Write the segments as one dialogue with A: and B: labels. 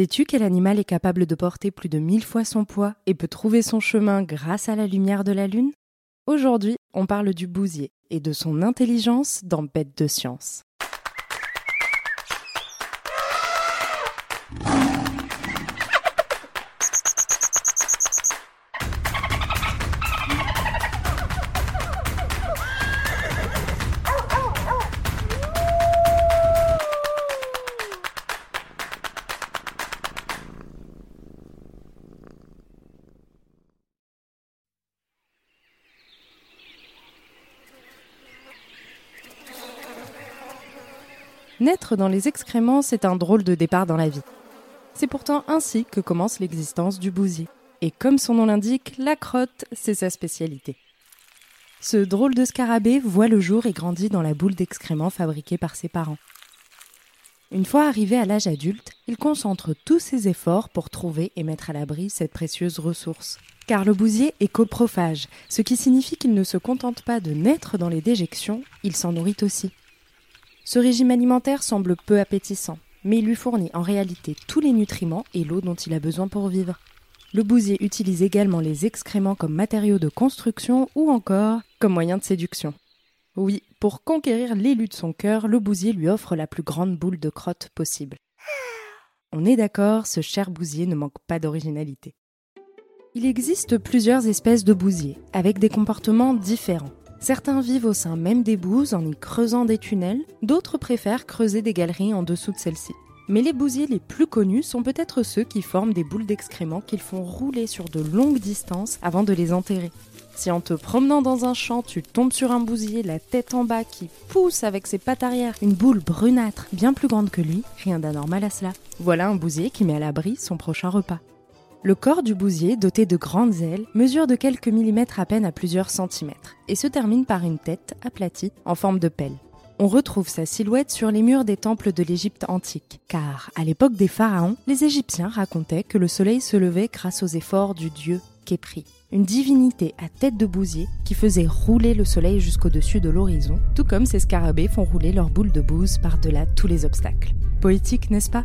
A: Sais-tu quel animal est capable de porter plus de mille fois son poids et peut trouver son chemin grâce à la lumière de la Lune? Aujourd'hui, on parle du bousier et de son intelligence dans Bête de science. Naître dans les excréments, c'est un drôle de départ dans la vie. C'est pourtant ainsi que commence l'existence du bousier. Et comme son nom l'indique, la crotte, c'est sa spécialité. Ce drôle de scarabée voit le jour et grandit dans la boule d'excréments fabriquée par ses parents. Une fois arrivé à l'âge adulte, il concentre tous ses efforts pour trouver et mettre à l'abri cette précieuse ressource. Car le bousier est coprophage, ce qui signifie qu'il ne se contente pas de naître dans les déjections, il s'en nourrit aussi. Ce régime alimentaire semble peu appétissant, mais il lui fournit en réalité tous les nutriments et l'eau dont il a besoin pour vivre. Le bousier utilise également les excréments comme matériaux de construction ou encore comme moyen de séduction. Oui, pour conquérir l'élu de son cœur, le bousier lui offre la plus grande boule de crotte possible. On est d'accord, ce cher bousier ne manque pas d'originalité. Il existe plusieurs espèces de bousiers, avec des comportements différents. Certains vivent au sein même des bouses en y creusant des tunnels, d'autres préfèrent creuser des galeries en dessous de celles-ci. Mais les bousiers les plus connus sont peut-être ceux qui forment des boules d'excréments qu'ils font rouler sur de longues distances avant de les enterrer. Si en te promenant dans un champ, tu tombes sur un bousier, la tête en bas, qui pousse avec ses pattes arrière une boule brunâtre bien plus grande que lui, rien d'anormal à cela. Voilà un bousier qui met à l'abri son prochain repas. Le corps du bousier, doté de grandes ailes, mesure de quelques millimètres à peine à plusieurs centimètres et se termine par une tête aplatie en forme de pelle. On retrouve sa silhouette sur les murs des temples de l'Égypte antique, car à l'époque des pharaons, les Égyptiens racontaient que le soleil se levait grâce aux efforts du dieu Képri, une divinité à tête de bousier qui faisait rouler le soleil jusqu'au-dessus de l'horizon, tout comme ces scarabées font rouler leurs boules de bouse par-delà tous les obstacles. Poétique, n'est-ce pas?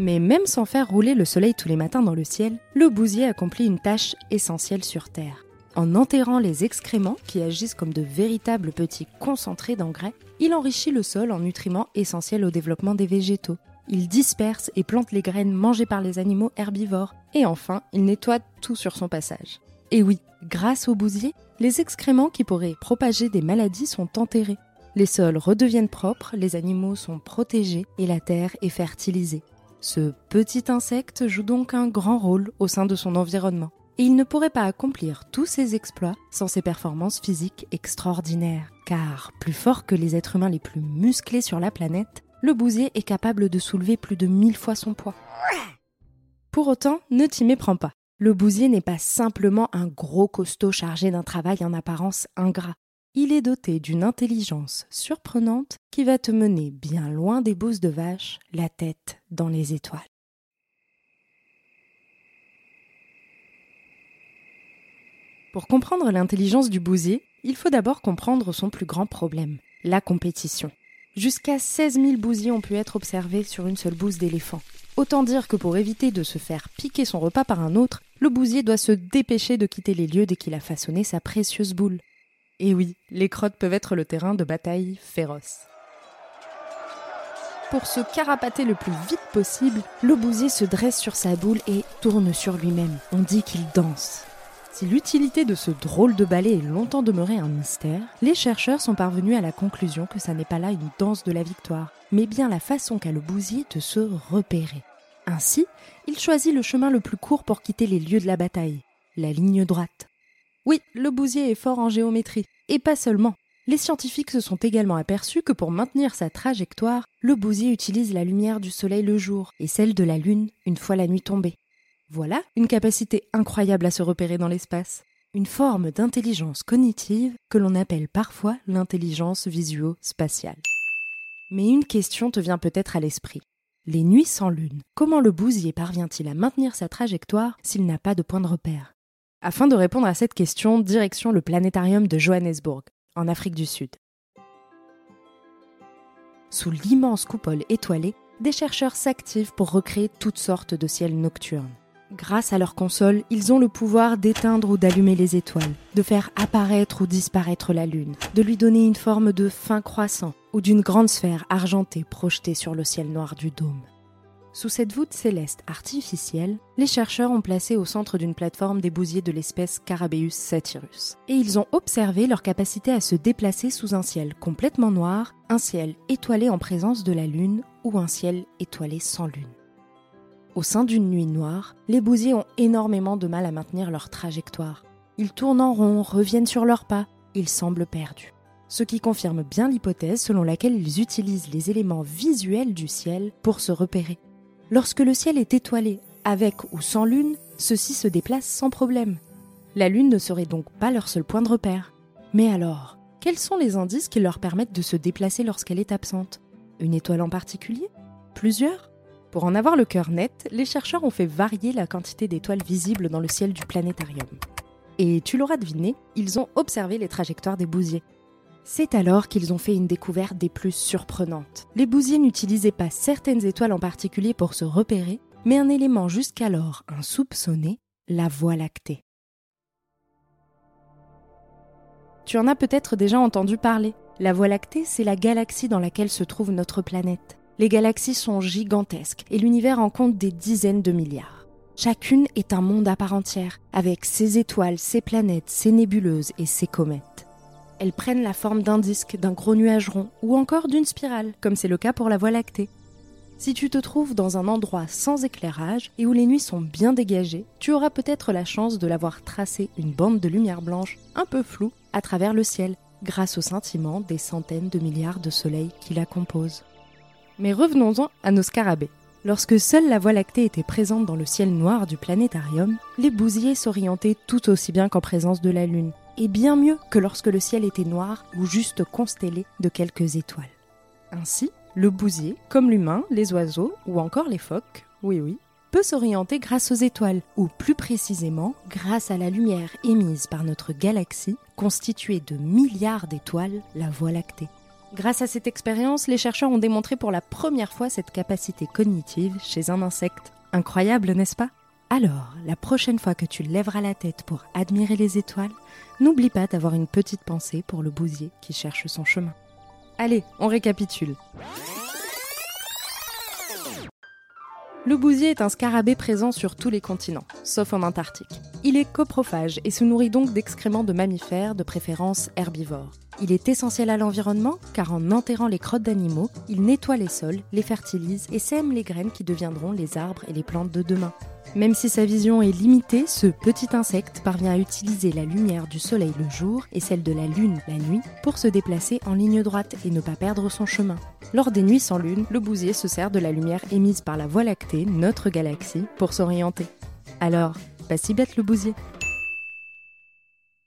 A: Mais même sans faire rouler le soleil tous les matins dans le ciel, le bousier accomplit une tâche essentielle sur Terre. En enterrant les excréments, qui agissent comme de véritables petits concentrés d'engrais, il enrichit le sol en nutriments essentiels au développement des végétaux. Il disperse et plante les graines mangées par les animaux herbivores. Et enfin, il nettoie tout sur son passage. Et oui, grâce au bousier, les excréments qui pourraient propager des maladies sont enterrés. Les sols redeviennent propres, les animaux sont protégés et la terre est fertilisée. Ce petit insecte joue donc un grand rôle au sein de son environnement. Et il ne pourrait pas accomplir tous ses exploits sans ses performances physiques extraordinaires. Car, plus fort que les êtres humains les plus musclés sur la planète, le bousier est capable de soulever plus de mille fois son poids. Pour autant, ne t'y méprends pas. Le bousier n'est pas simplement un gros costaud chargé d'un travail en apparence ingrat il est doté d'une intelligence surprenante qui va te mener bien loin des bosses de vache, la tête dans les étoiles. Pour comprendre l'intelligence du bousier, il faut d'abord comprendre son plus grand problème, la compétition. Jusqu'à 16 000 bousiers ont pu être observés sur une seule bouse d'éléphant. Autant dire que pour éviter de se faire piquer son repas par un autre, le bousier doit se dépêcher de quitter les lieux dès qu'il a façonné sa précieuse boule. Et oui, les crottes peuvent être le terrain de bataille féroce. Pour se carapater le plus vite possible, le bousier se dresse sur sa boule et tourne sur lui-même. On dit qu'il danse. Si l'utilité de ce drôle de ballet est longtemps demeurée un mystère, les chercheurs sont parvenus à la conclusion que ça n'est pas là une danse de la victoire, mais bien la façon qu'a le bousier de se repérer. Ainsi, il choisit le chemin le plus court pour quitter les lieux de la bataille, la ligne droite. Oui, le bousier est fort en géométrie, et pas seulement. Les scientifiques se sont également aperçus que pour maintenir sa trajectoire, le bousier utilise la lumière du soleil le jour et celle de la lune une fois la nuit tombée. Voilà une capacité incroyable à se repérer dans l'espace. Une forme d'intelligence cognitive que l'on appelle parfois l'intelligence visuo-spatiale. Mais une question te vient peut-être à l'esprit. Les nuits sans lune, comment le bousier parvient-il à maintenir sa trajectoire s'il n'a pas de point de repère? Afin de répondre à cette question, direction le planétarium de Johannesburg, en Afrique du Sud. Sous l'immense coupole étoilée, des chercheurs s'activent pour recréer toutes sortes de ciels nocturnes. Grâce à leur console, ils ont le pouvoir d'éteindre ou d'allumer les étoiles, de faire apparaître ou disparaître la Lune, de lui donner une forme de fin croissant ou d'une grande sphère argentée projetée sur le ciel noir du dôme. Sous cette voûte céleste artificielle, les chercheurs ont placé au centre d'une plateforme des bousiers de l'espèce Carabeus satyrus. Et ils ont observé leur capacité à se déplacer sous un ciel complètement noir, un ciel étoilé en présence de la Lune ou un ciel étoilé sans Lune. Au sein d'une nuit noire, les bousiers ont énormément de mal à maintenir leur trajectoire. Ils tournent en rond, reviennent sur leurs pas, ils semblent perdus. Ce qui confirme bien l'hypothèse selon laquelle ils utilisent les éléments visuels du ciel pour se repérer. Lorsque le ciel est étoilé, avec ou sans lune, ceux-ci se déplacent sans problème. La lune ne serait donc pas leur seul point de repère. Mais alors, quels sont les indices qui leur permettent de se déplacer lorsqu'elle est absente? Une étoile en particulier? Plusieurs? Pour en avoir le cœur net, les chercheurs ont fait varier la quantité d'étoiles visibles dans le ciel du planétarium. Et tu l'auras deviné, ils ont observé les trajectoires des bousiers. C'est alors qu'ils ont fait une découverte des plus surprenantes. Les bousiers n'utilisaient pas certaines étoiles en particulier pour se repérer, mais un élément jusqu'alors insoupçonné, la Voie lactée. Tu en as peut-être déjà entendu parler. La Voie lactée, c'est la galaxie dans laquelle se trouve notre planète. Les galaxies sont gigantesques et l'univers en compte des dizaines de milliards. Chacune est un monde à part entière, avec ses étoiles, ses planètes, ses nébuleuses et ses comètes elles prennent la forme d'un disque, d'un gros nuage rond ou encore d'une spirale, comme c'est le cas pour la Voie lactée. Si tu te trouves dans un endroit sans éclairage et où les nuits sont bien dégagées, tu auras peut-être la chance de la voir tracer une bande de lumière blanche un peu floue à travers le ciel, grâce au scintillement des centaines de milliards de soleils qui la composent. Mais revenons-en à nos scarabées. Lorsque seule la Voie lactée était présente dans le ciel noir du planétarium, les bousiers s'orientaient tout aussi bien qu'en présence de la Lune, et bien mieux que lorsque le ciel était noir ou juste constellé de quelques étoiles. Ainsi, le bousier, comme l'humain, les oiseaux ou encore les phoques, oui oui, peut s'orienter grâce aux étoiles, ou plus précisément grâce à la lumière émise par notre galaxie, constituée de milliards d'étoiles, la Voie lactée. Grâce à cette expérience, les chercheurs ont démontré pour la première fois cette capacité cognitive chez un insecte. Incroyable, n'est-ce pas? Alors, la prochaine fois que tu lèveras la tête pour admirer les étoiles, n'oublie pas d'avoir une petite pensée pour le bousier qui cherche son chemin. Allez, on récapitule. Le bousier est un scarabée présent sur tous les continents, sauf en Antarctique. Il est coprophage et se nourrit donc d'excréments de mammifères, de préférence herbivores. Il est essentiel à l'environnement car en enterrant les crottes d'animaux, il nettoie les sols, les fertilise et sème les graines qui deviendront les arbres et les plantes de demain. Même si sa vision est limitée, ce petit insecte parvient à utiliser la lumière du soleil le jour et celle de la lune la nuit pour se déplacer en ligne droite et ne pas perdre son chemin. Lors des nuits sans lune, le bousier se sert de la lumière émise par la Voie lactée, notre galaxie, pour s'orienter. Alors, pas si bête le bousier.